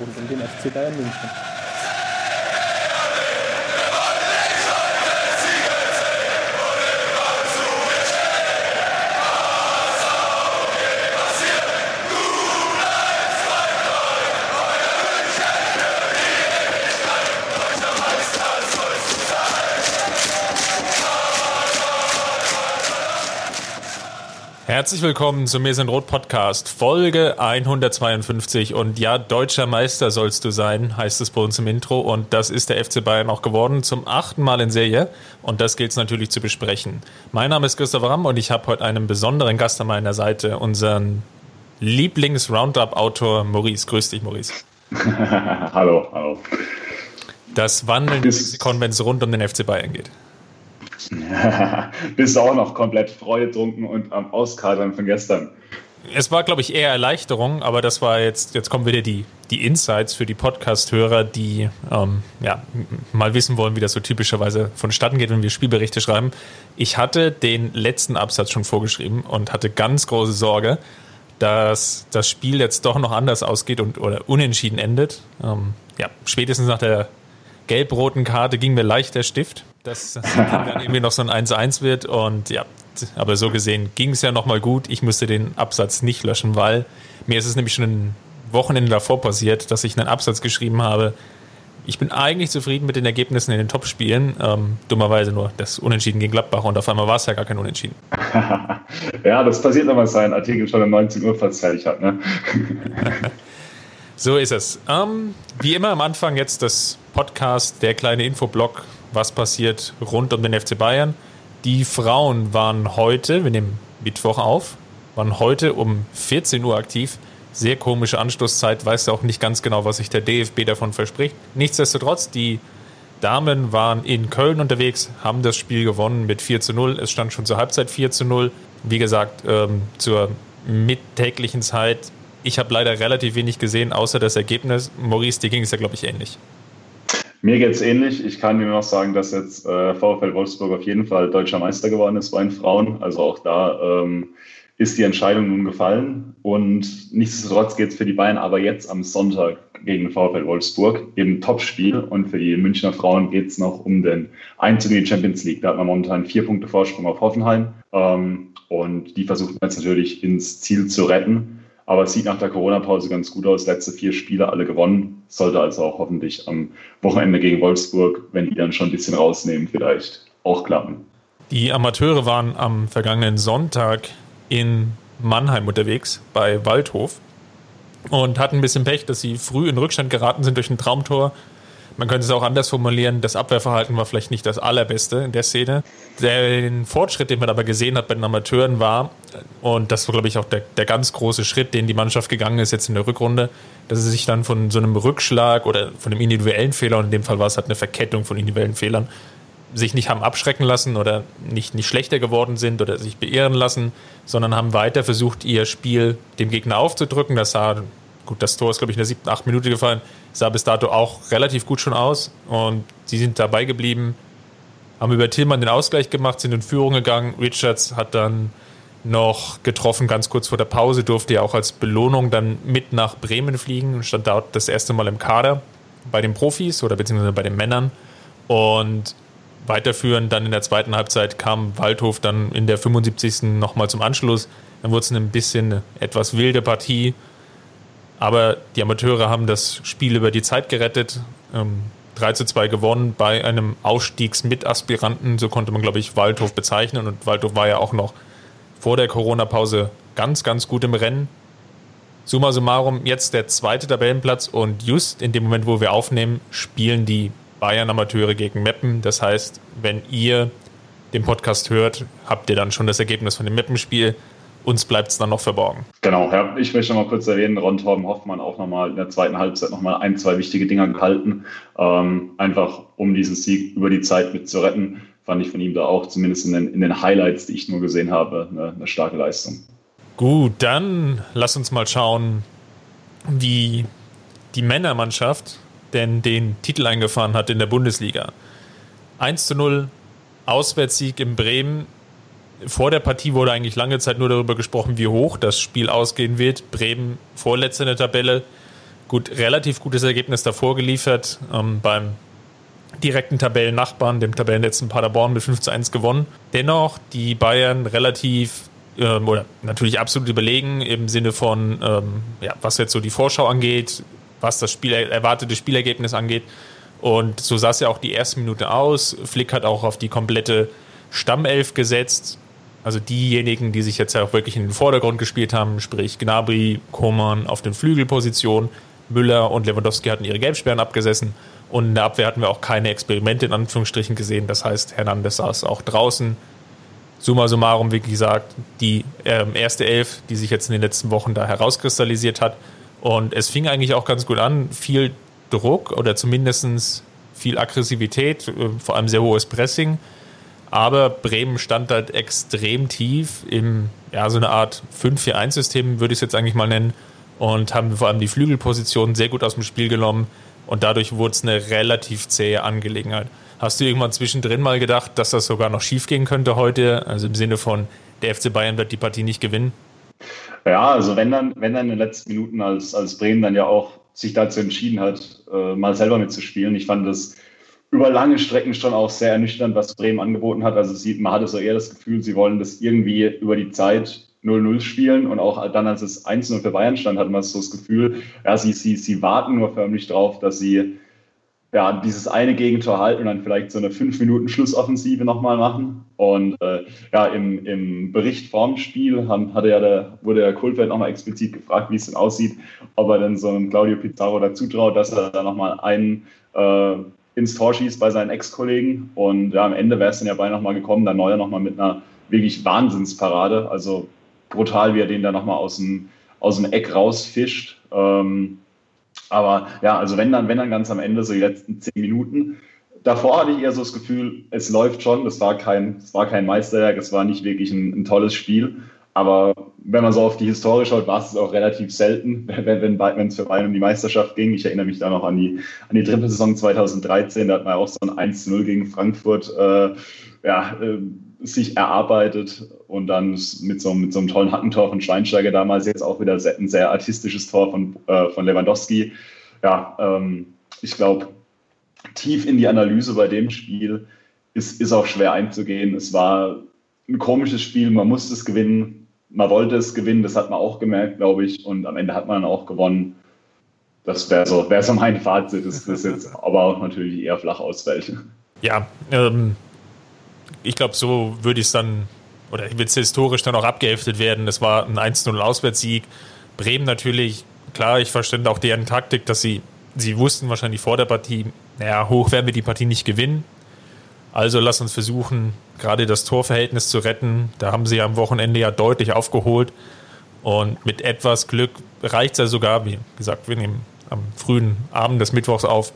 rund um den FC Bayern München. Herzlich willkommen zum Mir sind Rot Podcast, Folge 152. Und ja, deutscher Meister sollst du sein, heißt es bei uns im Intro. Und das ist der FC Bayern auch geworden, zum achten Mal in Serie. Und das gilt es natürlich zu besprechen. Mein Name ist Christopher Ramm und ich habe heute einen besonderen Gast an meiner Seite, unseren Lieblings-Roundup-Autor Maurice. Grüß dich, Maurice. hallo, hallo. Das Wandeln des Konvents rund um den FC Bayern geht. Bist auch noch komplett freudetrunken und am Auskadern von gestern. Es war, glaube ich, eher Erleichterung, aber das war jetzt, jetzt kommen wieder die, die Insights für die Podcast-Hörer, die ähm, ja, mal wissen wollen, wie das so typischerweise vonstatten geht, wenn wir Spielberichte schreiben. Ich hatte den letzten Absatz schon vorgeschrieben und hatte ganz große Sorge, dass das Spiel jetzt doch noch anders ausgeht und oder unentschieden endet. Ähm, ja, spätestens nach der gelb-roten Karte ging mir leicht der Stift dass das dann irgendwie noch so ein 1-1 wird. Und ja, aber so gesehen ging es ja nochmal gut. Ich musste den Absatz nicht löschen, weil mir ist es nämlich schon ein Wochenende davor passiert, dass ich einen Absatz geschrieben habe. Ich bin eigentlich zufrieden mit den Ergebnissen in den Top-Spielen. Ähm, dummerweise nur das Unentschieden gegen Gladbach und auf einmal war es ja gar kein Unentschieden. ja, das passiert, wenn man seinen Artikel schon um 19 Uhr fast fertig hat. Ne? so ist es. Ähm, wie immer am Anfang jetzt das Podcast, der kleine Infoblog was passiert rund um den FC Bayern. Die Frauen waren heute, wir nehmen Mittwoch auf, waren heute um 14 Uhr aktiv. Sehr komische Anstoßzeit, weiß auch nicht ganz genau, was sich der DFB davon verspricht. Nichtsdestotrotz, die Damen waren in Köln unterwegs, haben das Spiel gewonnen mit 4 zu 0. Es stand schon zur Halbzeit 4 zu 0. Wie gesagt, ähm, zur mittäglichen Zeit. Ich habe leider relativ wenig gesehen, außer das Ergebnis. Maurice, dir ging es ja, glaube ich, ähnlich. Mir geht es ähnlich. Ich kann dir noch sagen, dass jetzt äh, VfL Wolfsburg auf jeden Fall deutscher Meister geworden ist bei den Frauen. Also auch da ähm, ist die Entscheidung nun gefallen. Und nichtsdestotrotz geht es für die Bayern aber jetzt am Sonntag gegen VfL Wolfsburg eben Topspiel. Und für die Münchner Frauen geht es noch um den Einzug in die Champions League. Da hat man momentan vier Punkte Vorsprung auf Hoffenheim. Ähm, und die versuchen jetzt natürlich ins Ziel zu retten. Aber es sieht nach der Corona-Pause ganz gut aus. Letzte vier Spiele alle gewonnen. Sollte also auch hoffentlich am Wochenende gegen Wolfsburg, wenn die dann schon ein bisschen rausnehmen, vielleicht auch klappen. Die Amateure waren am vergangenen Sonntag in Mannheim unterwegs bei Waldhof und hatten ein bisschen Pech, dass sie früh in Rückstand geraten sind durch ein Traumtor man könnte es auch anders formulieren, das Abwehrverhalten war vielleicht nicht das allerbeste in der Szene. Den Fortschritt, den man aber gesehen hat bei den Amateuren war, und das war, glaube ich, auch der, der ganz große Schritt, den die Mannschaft gegangen ist jetzt in der Rückrunde, dass sie sich dann von so einem Rückschlag oder von einem individuellen Fehler, und in dem Fall war es halt eine Verkettung von individuellen Fehlern, sich nicht haben abschrecken lassen oder nicht, nicht schlechter geworden sind oder sich beirren lassen, sondern haben weiter versucht, ihr Spiel dem Gegner aufzudrücken. Das sah gut, das Tor ist, glaube ich, in der siebten, achten Minute gefallen, sah bis dato auch relativ gut schon aus und sie sind dabei geblieben, haben über Tillmann den Ausgleich gemacht, sind in Führung gegangen. Richards hat dann noch getroffen, ganz kurz vor der Pause, durfte ja auch als Belohnung dann mit nach Bremen fliegen und stand dort das erste Mal im Kader bei den Profis oder beziehungsweise bei den Männern. Und weiterführend dann in der zweiten Halbzeit kam Waldhof dann in der 75. nochmal zum Anschluss. Dann wurde es ein bisschen eine etwas wilde Partie aber die Amateure haben das Spiel über die Zeit gerettet. Ähm, 3 zu 2 gewonnen bei einem Ausstiegsmitaspiranten, so konnte man, glaube ich, Waldhof bezeichnen. Und Waldhof war ja auch noch vor der Corona-Pause ganz, ganz gut im Rennen. Summa summarum, jetzt der zweite Tabellenplatz und just in dem Moment, wo wir aufnehmen, spielen die Bayern-Amateure gegen Meppen. Das heißt, wenn ihr den Podcast hört, habt ihr dann schon das Ergebnis von dem Meppenspiel uns bleibt es dann noch verborgen. Genau, ja, ich möchte noch mal kurz erwähnen, Ron Torben Hoffmann auch noch mal in der zweiten Halbzeit noch mal ein, zwei wichtige Dinger gehalten, ähm, einfach um diesen Sieg über die Zeit mit zu retten. Fand ich von ihm da auch, zumindest in den, in den Highlights, die ich nur gesehen habe, eine, eine starke Leistung. Gut, dann lass uns mal schauen, wie die Männermannschaft denn den Titel eingefahren hat in der Bundesliga. 1 zu 0 Auswärtssieg in Bremen vor der Partie wurde eigentlich lange Zeit nur darüber gesprochen, wie hoch das Spiel ausgehen wird. Bremen vorletzte in der Tabelle. Gut, relativ gutes Ergebnis davor geliefert. Ähm, beim direkten Tabellennachbarn, dem Tabellenletzten Paderborn mit 5 zu 1 gewonnen. Dennoch die Bayern relativ ähm, oder natürlich absolut überlegen im Sinne von, ähm, ja, was jetzt so die Vorschau angeht, was das Spiel, erwartete Spielergebnis angeht. Und so sah es ja auch die erste Minute aus. Flick hat auch auf die komplette Stammelf gesetzt. Also diejenigen, die sich jetzt ja auch wirklich in den Vordergrund gespielt haben, sprich Gnabry, Koman auf den Flügelpositionen, Müller und Lewandowski hatten ihre Gelbsperren abgesessen. Und in der Abwehr hatten wir auch keine Experimente in Anführungsstrichen gesehen. Das heißt, Hernandez saß auch draußen. Summa summarum, wie gesagt, die ähm, erste Elf, die sich jetzt in den letzten Wochen da herauskristallisiert hat. Und es fing eigentlich auch ganz gut an. Viel Druck oder zumindest viel Aggressivität, äh, vor allem sehr hohes Pressing. Aber Bremen stand halt extrem tief im, ja, so eine Art 5-4-1-System, würde ich es jetzt eigentlich mal nennen. Und haben vor allem die Flügelposition sehr gut aus dem Spiel genommen und dadurch wurde es eine relativ zähe Angelegenheit. Hast du irgendwann zwischendrin mal gedacht, dass das sogar noch schief gehen könnte heute? Also im Sinne von, der FC Bayern wird die Partie nicht gewinnen? Ja, also wenn dann, wenn dann in den letzten Minuten, als, als Bremen dann ja auch sich dazu entschieden hat, äh, mal selber mitzuspielen. Ich fand das über lange Strecken schon auch sehr ernüchternd, was Bremen angeboten hat. Also sieht, man hatte so eher das Gefühl, sie wollen das irgendwie über die Zeit 0-0 spielen und auch dann, als es 1-0 für Bayern stand, hat man so das Gefühl, ja, sie, sie, sie warten nur förmlich drauf, dass sie ja, dieses eine Gegentor halten und dann vielleicht so eine 5 Minuten Schlussoffensive nochmal machen. Und äh, ja, im, im Bericht vorm Spiel haben, hatte ja der, wurde der Kohlfeld nochmal explizit gefragt, wie es denn aussieht, ob er denn so einem Claudio Pizarro dazu traut, dass er da nochmal einen äh, ins Tor schießt bei seinen Ex-Kollegen. Und ja, am Ende wäre es dann ja beinahe nochmal gekommen, dann Neuer nochmal mit einer wirklich Wahnsinnsparade. Also brutal, wie er den da nochmal aus dem, aus dem Eck rausfischt. Ähm, aber ja, also wenn dann, wenn dann ganz am Ende, so die letzten zehn Minuten, davor hatte ich eher so das Gefühl, es läuft schon, das war kein, das war kein Meisterwerk, es war nicht wirklich ein, ein tolles Spiel. Aber wenn man so auf die Historie schaut, war es auch relativ selten, wenn, wenn es für Bayern um die Meisterschaft ging. Ich erinnere mich da noch an die, an die Trippelsaison 2013, da hat man auch so ein 1-0 gegen Frankfurt äh, ja, äh, sich erarbeitet und dann mit so, mit so einem tollen Hackentor von Schweinsteiger damals jetzt auch wieder ein sehr artistisches Tor von, äh, von Lewandowski. Ja, ähm, ich glaube, tief in die Analyse bei dem Spiel ist, ist auch schwer einzugehen. Es war ein komisches Spiel, man musste es gewinnen, man wollte es gewinnen, das hat man auch gemerkt, glaube ich, und am Ende hat man auch gewonnen. Das wäre so, wär so mein Fazit, das, das jetzt aber auch natürlich eher flach ausfällt. Ja, ähm, ich glaube, so würde ich es dann, oder wird es historisch dann auch abgeheftet werden. Es war ein 1-0 Auswärtssieg. Bremen natürlich, klar, ich verstehe auch deren Taktik, dass sie, sie wussten wahrscheinlich vor der Partie, naja, hoch werden wir die Partie nicht gewinnen. Also lass uns versuchen, gerade das Torverhältnis zu retten. Da haben sie am Wochenende ja deutlich aufgeholt. Und mit etwas Glück reicht es ja sogar, wie gesagt, wir nehmen am frühen Abend des Mittwochs auf.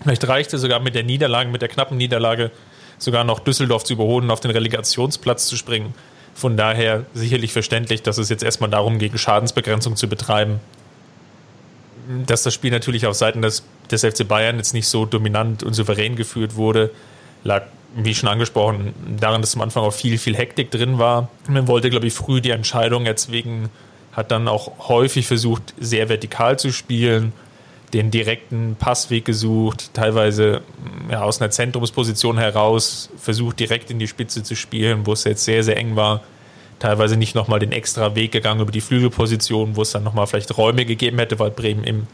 Vielleicht reicht es sogar mit der Niederlage, mit der knappen Niederlage sogar noch Düsseldorf zu überholen, auf den Relegationsplatz zu springen. Von daher sicherlich verständlich, dass es jetzt erstmal darum geht, Schadensbegrenzung zu betreiben. Dass das Spiel natürlich auf Seiten des, des FC Bayern jetzt nicht so dominant und souverän geführt wurde, lag, wie schon angesprochen, daran, dass am Anfang auch viel, viel Hektik drin war. Man wollte, glaube ich, früh die Entscheidung jetzt wegen, hat dann auch häufig versucht, sehr vertikal zu spielen den direkten Passweg gesucht, teilweise ja, aus einer Zentrumsposition heraus versucht, direkt in die Spitze zu spielen, wo es jetzt sehr, sehr eng war. Teilweise nicht nochmal den extra Weg gegangen über die Flügelposition, wo es dann nochmal vielleicht Räume gegeben hätte, weil Bremen im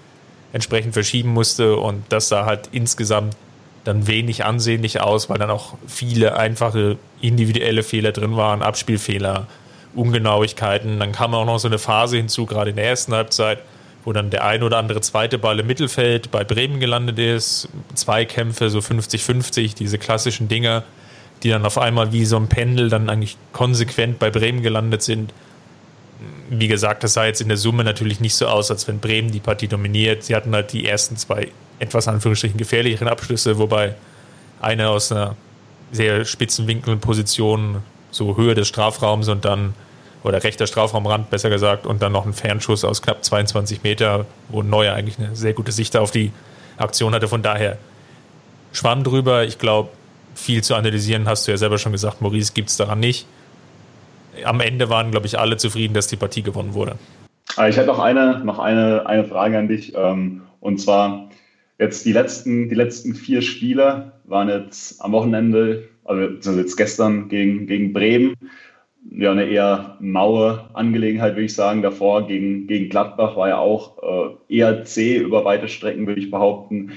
entsprechend verschieben musste. Und das sah halt insgesamt dann wenig ansehnlich aus, weil dann auch viele einfache individuelle Fehler drin waren, Abspielfehler, Ungenauigkeiten. Dann kam auch noch so eine Phase hinzu, gerade in der ersten Halbzeit, wo dann der ein oder andere zweite Ball im Mittelfeld bei Bremen gelandet ist. Zweikämpfe, so 50-50, diese klassischen Dinger, die dann auf einmal wie so ein Pendel dann eigentlich konsequent bei Bremen gelandet sind. Wie gesagt, das sah jetzt in der Summe natürlich nicht so aus, als wenn Bremen die Partie dominiert. Sie hatten halt die ersten zwei etwas Anführungsstrichen gefährlicheren Abschlüsse, wobei einer aus einer sehr spitzen Winkelposition, so Höhe des Strafraums und dann oder rechter Strafraumrand, besser gesagt, und dann noch ein Fernschuss aus knapp 22 Meter, wo Neuer eigentlich eine sehr gute Sicht auf die Aktion hatte. Von daher schwamm drüber. Ich glaube, viel zu analysieren hast du ja selber schon gesagt, Maurice gibt es daran nicht. Am Ende waren, glaube ich, alle zufrieden, dass die Partie gewonnen wurde. Ah, ich hätte noch eine, noch eine, eine Frage an dich. Ähm, und zwar jetzt die letzten, die letzten vier Spiele waren jetzt am Wochenende, also jetzt gestern gegen, gegen Bremen. Ja, eine eher maue Angelegenheit, würde ich sagen. Davor gegen, gegen Gladbach war ja auch äh, eher zäh über weite Strecken, würde ich behaupten.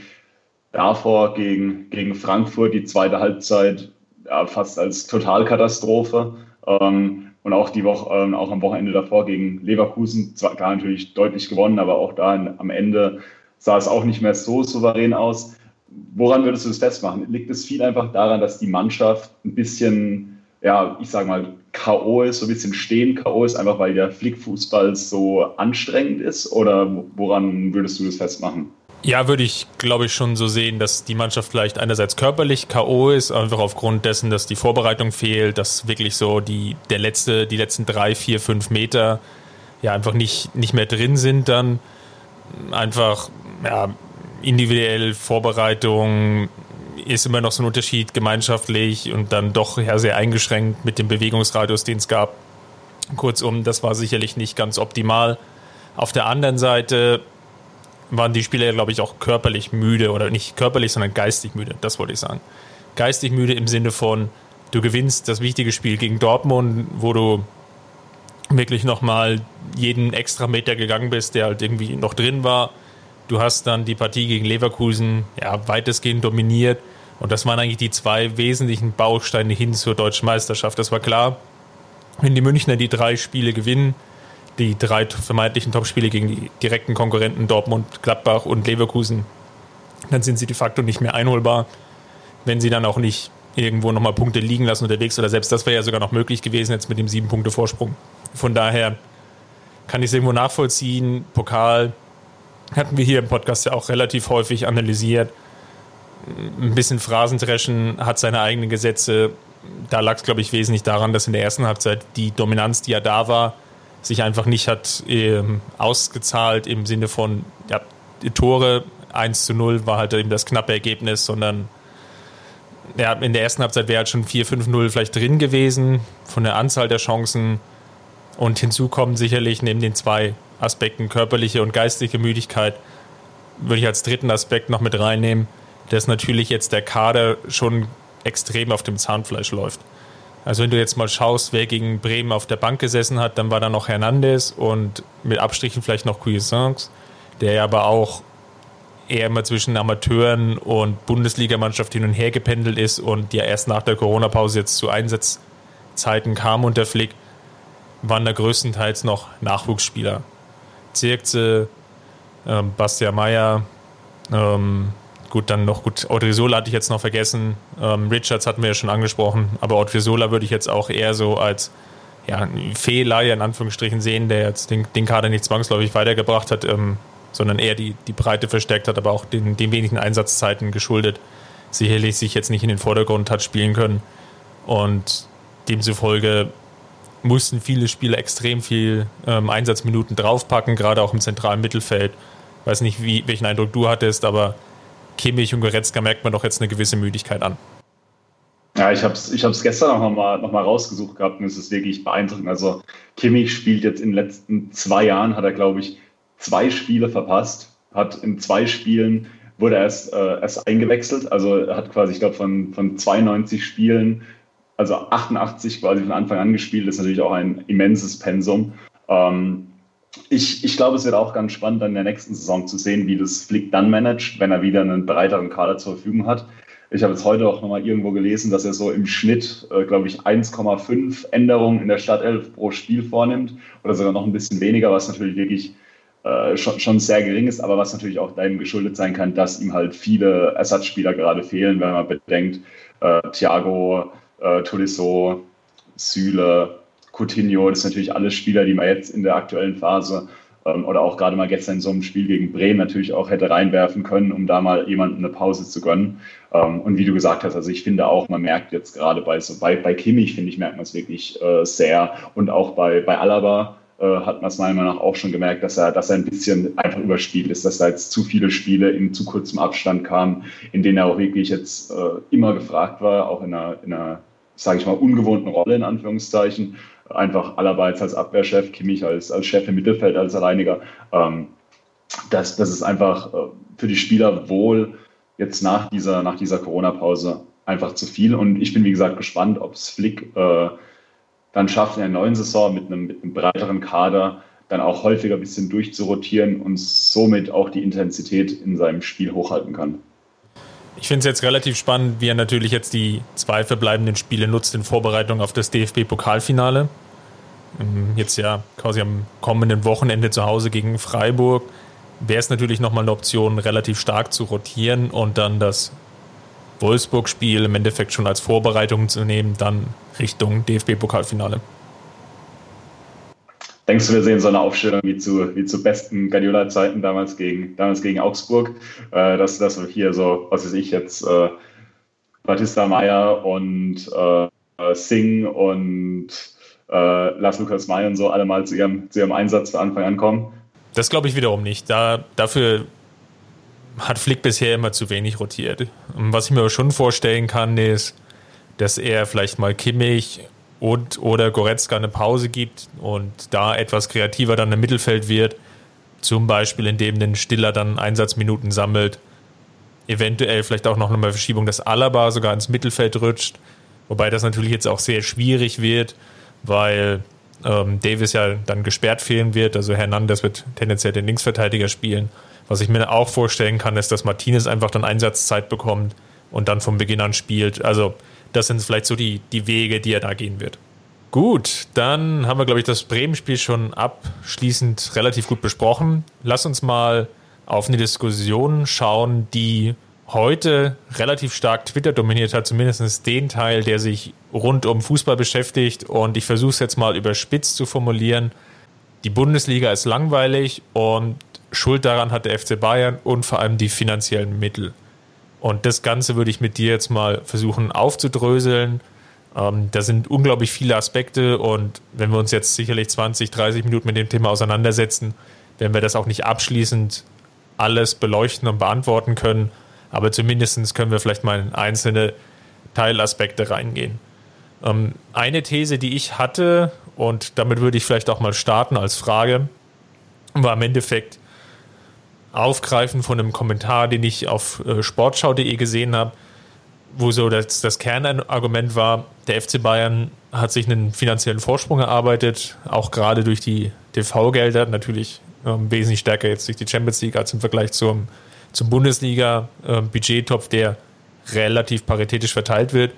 Davor gegen, gegen Frankfurt die zweite Halbzeit ja, fast als Totalkatastrophe. Ähm, und auch die Woche, ähm, auch am Wochenende davor gegen Leverkusen, zwar gar natürlich deutlich gewonnen, aber auch da am Ende sah es auch nicht mehr so souverän aus. Woran würdest du das festmachen? Liegt es viel einfach daran, dass die Mannschaft ein bisschen, ja, ich sage mal, K.O. ist, so ein bisschen stehen K.O. ist, einfach weil der Flickfußball so anstrengend ist? Oder woran würdest du das festmachen? Ja, würde ich, glaube ich, schon so sehen, dass die Mannschaft vielleicht einerseits körperlich K.O. ist, einfach aufgrund dessen, dass die Vorbereitung fehlt, dass wirklich so die, der letzte, die letzten drei, vier, fünf Meter ja einfach nicht, nicht mehr drin sind dann. Einfach, ja, individuell Vorbereitung ist immer noch so ein Unterschied gemeinschaftlich und dann doch ja sehr eingeschränkt mit dem Bewegungsradius, den es gab. Kurzum, das war sicherlich nicht ganz optimal. Auf der anderen Seite waren die Spieler, glaube ich, auch körperlich müde oder nicht körperlich, sondern geistig müde. Das wollte ich sagen. Geistig müde im Sinne von, du gewinnst das wichtige Spiel gegen Dortmund, wo du wirklich nochmal jeden extra Meter gegangen bist, der halt irgendwie noch drin war. Du hast dann die Partie gegen Leverkusen ja, weitestgehend dominiert. Und das waren eigentlich die zwei wesentlichen Bausteine hin zur deutschen Meisterschaft. Das war klar, wenn die Münchner die drei Spiele gewinnen, die drei vermeintlichen Topspiele gegen die direkten Konkurrenten Dortmund, Gladbach und Leverkusen, dann sind sie de facto nicht mehr einholbar, wenn sie dann auch nicht irgendwo nochmal Punkte liegen lassen unterwegs oder selbst das wäre ja sogar noch möglich gewesen jetzt mit dem sieben Punkte Vorsprung. Von daher kann ich es irgendwo nachvollziehen. Pokal hatten wir hier im Podcast ja auch relativ häufig analysiert. Ein bisschen Phrasendreschen hat seine eigenen Gesetze. Da lag es, glaube ich, wesentlich daran, dass in der ersten Halbzeit die Dominanz, die ja da war, sich einfach nicht hat ähm, ausgezahlt im Sinne von ja, Tore 1 zu 0 war halt eben das knappe Ergebnis, sondern ja, in der ersten Halbzeit wäre halt schon 4-5-0 vielleicht drin gewesen von der Anzahl der Chancen. Und hinzu kommen sicherlich neben den zwei Aspekten körperliche und geistige Müdigkeit, würde ich als dritten Aspekt noch mit reinnehmen, dass natürlich jetzt der Kader schon extrem auf dem Zahnfleisch läuft. Also wenn du jetzt mal schaust, wer gegen Bremen auf der Bank gesessen hat, dann war da noch Hernandez und mit Abstrichen vielleicht noch Cuisance, der ja aber auch eher immer zwischen Amateuren und Bundesligamannschaft hin und her gependelt ist und ja erst nach der Corona-Pause jetzt zu Einsatzzeiten kam unter Flick, waren da größtenteils noch Nachwuchsspieler. Zirkze, ähm, Bastian Meyer, ähm, Gut, dann noch gut. Odriozola hatte ich jetzt noch vergessen. Ähm, Richards hatten wir ja schon angesprochen. Aber Odriozola würde ich jetzt auch eher so als ja, Fehlleihe in Anführungsstrichen sehen, der jetzt den, den Kader nicht zwangsläufig weitergebracht hat, ähm, sondern eher die, die Breite verstärkt hat, aber auch den, den wenigen Einsatzzeiten geschuldet. Sicherlich sich jetzt nicht in den Vordergrund hat spielen können. Und demzufolge mussten viele Spieler extrem viel ähm, Einsatzminuten draufpacken, gerade auch im zentralen Mittelfeld. Weiß nicht, wie, welchen Eindruck du hattest, aber Kimmich und Goretzka merkt man doch jetzt eine gewisse Müdigkeit an. Ja, ich habe es ich gestern noch mal, noch mal rausgesucht gehabt und es ist wirklich beeindruckend. Also Kimmich spielt jetzt in den letzten zwei Jahren, hat er, glaube ich, zwei Spiele verpasst, hat in zwei Spielen wurde er erst, äh, erst eingewechselt, also hat quasi, ich glaube, von, von 92 Spielen, also 88 quasi von Anfang an gespielt, ist natürlich auch ein immenses Pensum. Ähm, ich, ich glaube, es wird auch ganz spannend, dann in der nächsten Saison zu sehen, wie das Flick dann managt, wenn er wieder einen breiteren Kader zur Verfügung hat. Ich habe jetzt heute auch nochmal irgendwo gelesen, dass er so im Schnitt, äh, glaube ich, 1,5 Änderungen in der Stadtelf pro Spiel vornimmt oder sogar noch ein bisschen weniger, was natürlich wirklich äh, schon, schon sehr gering ist, aber was natürlich auch dem geschuldet sein kann, dass ihm halt viele Ersatzspieler gerade fehlen, wenn man bedenkt, äh, Thiago, äh, Tolisso, Süle, Coutinho, das sind natürlich alles Spieler, die man jetzt in der aktuellen Phase ähm, oder auch gerade mal gestern in so einem Spiel gegen Bremen natürlich auch hätte reinwerfen können, um da mal jemanden eine Pause zu gönnen. Ähm, und wie du gesagt hast, also ich finde auch, man merkt jetzt gerade bei so bei, bei Kimmich, finde ich, merkt man es wirklich äh, sehr. Und auch bei, bei Alaba äh, hat man es meiner Meinung nach auch schon gemerkt, dass er, dass er ein bisschen einfach überspielt ist, dass da jetzt zu viele Spiele in zu kurzem Abstand kamen, in denen er auch wirklich jetzt äh, immer gefragt war, auch in einer, in einer sage ich mal, ungewohnten Rolle in Anführungszeichen. Einfach Alaba als Abwehrchef, Kimmich als, als Chef im Mittelfeld, als Alleiniger. Ähm, das, das ist einfach äh, für die Spieler wohl jetzt nach dieser, nach dieser Corona-Pause einfach zu viel. Und ich bin, wie gesagt, gespannt, ob es Flick äh, dann schafft, in der neuen Saison mit einem, mit einem breiteren Kader dann auch häufiger ein bisschen durchzurotieren und somit auch die Intensität in seinem Spiel hochhalten kann. Ich finde es jetzt relativ spannend, wie er natürlich jetzt die zwei verbleibenden Spiele nutzt in Vorbereitung auf das DFB-Pokalfinale. Ähm, jetzt ja quasi am kommenden Wochenende zu Hause gegen Freiburg wäre es natürlich nochmal eine Option, relativ stark zu rotieren und dann das Wolfsburg-Spiel im Endeffekt schon als Vorbereitung zu nehmen, dann Richtung DFB-Pokalfinale. Denkst du, wir sehen so eine Aufstellung wie zu, wie zu besten Guardiola-Zeiten damals gegen, damals gegen Augsburg, äh, dass, dass wir hier so, was weiß ich jetzt, äh, Batista Meyer und äh, Singh und äh, Lars Lukas May und so alle mal zu ihrem, zu ihrem Einsatz für Anfang an kommen? Das glaube ich wiederum nicht. Da, dafür hat Flick bisher immer zu wenig rotiert. Was ich mir aber schon vorstellen kann, ist, dass er vielleicht mal Kimmich und oder Goretzka eine Pause gibt und da etwas kreativer dann im Mittelfeld wird. Zum Beispiel, indem den Stiller dann Einsatzminuten sammelt. Eventuell vielleicht auch noch eine Verschiebung, dass Alaba sogar ins Mittelfeld rutscht. Wobei das natürlich jetzt auch sehr schwierig wird, weil ähm, Davis ja dann gesperrt fehlen wird. Also Hernandez wird tendenziell den Linksverteidiger spielen. Was ich mir auch vorstellen kann, ist, dass Martinez einfach dann Einsatzzeit bekommt und dann vom Beginn an spielt. Also das sind vielleicht so die, die Wege, die er da gehen wird. Gut, dann haben wir, glaube ich, das Bremen-Spiel schon abschließend relativ gut besprochen. Lass uns mal auf eine Diskussion schauen, die heute relativ stark Twitter dominiert hat, zumindest den Teil, der sich rund um Fußball beschäftigt. Und ich versuche es jetzt mal überspitzt zu formulieren. Die Bundesliga ist langweilig und Schuld daran hat der FC Bayern und vor allem die finanziellen Mittel. Und das Ganze würde ich mit dir jetzt mal versuchen aufzudröseln. Ähm, da sind unglaublich viele Aspekte und wenn wir uns jetzt sicherlich 20, 30 Minuten mit dem Thema auseinandersetzen, werden wir das auch nicht abschließend alles beleuchten und beantworten können. Aber zumindest können wir vielleicht mal in einzelne Teilaspekte reingehen. Ähm, eine These, die ich hatte, und damit würde ich vielleicht auch mal starten als Frage, war im Endeffekt, Aufgreifen von einem Kommentar, den ich auf äh, sportschau.de gesehen habe, wo so das, das Kernargument war, der FC Bayern hat sich einen finanziellen Vorsprung erarbeitet, auch gerade durch die TV-Gelder, natürlich ähm, wesentlich stärker jetzt durch die Champions League als im Vergleich zum, zum Bundesliga-Budgettopf, ähm, der relativ paritätisch verteilt wird.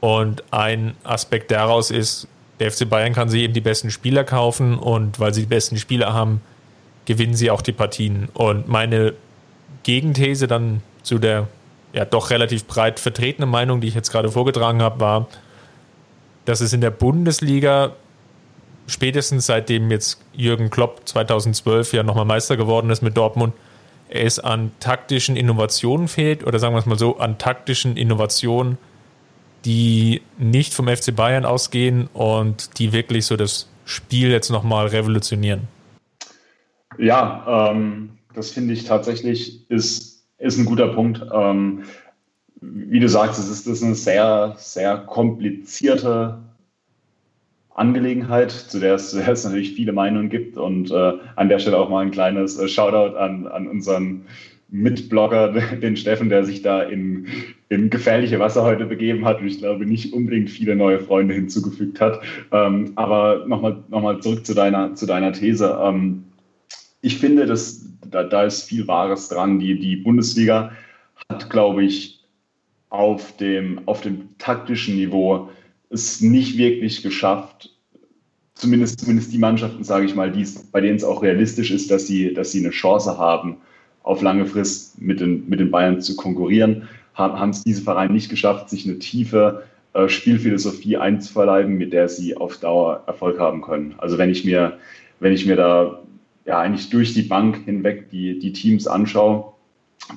Und ein Aspekt daraus ist, der FC Bayern kann sich eben die besten Spieler kaufen und weil sie die besten Spieler haben, gewinnen sie auch die Partien. Und meine Gegenthese dann zu der ja doch relativ breit vertretenen Meinung, die ich jetzt gerade vorgetragen habe, war, dass es in der Bundesliga spätestens seitdem jetzt Jürgen Klopp 2012 ja nochmal Meister geworden ist mit Dortmund, es an taktischen Innovationen fehlt oder sagen wir es mal so, an taktischen Innovationen, die nicht vom FC Bayern ausgehen und die wirklich so das Spiel jetzt nochmal revolutionieren. Ja, ähm, das finde ich tatsächlich ist, ist ein guter Punkt. Ähm, wie du sagst, es ist, ist eine sehr, sehr komplizierte Angelegenheit, zu der, es, zu der es natürlich viele Meinungen gibt. Und äh, an der Stelle auch mal ein kleines äh, Shoutout an, an unseren Mitblogger, den Steffen, der sich da in, in gefährliche Wasser heute begeben hat und ich glaube nicht unbedingt viele neue Freunde hinzugefügt hat. Ähm, aber nochmal noch mal zurück zu deiner, zu deiner These. Ähm, ich finde, dass, da, da ist viel Wahres dran. Die, die Bundesliga hat, glaube ich, auf dem, auf dem taktischen Niveau es nicht wirklich geschafft, zumindest, zumindest die Mannschaften, sage ich mal, die's, bei denen es auch realistisch ist, dass sie, dass sie eine Chance haben, auf lange Frist mit den, mit den Bayern zu konkurrieren, haben es diese Vereine nicht geschafft, sich eine tiefe äh, Spielphilosophie einzuverleiben, mit der sie auf Dauer Erfolg haben können. Also wenn ich mir, wenn ich mir da ja eigentlich durch die Bank hinweg die, die Teams anschaue,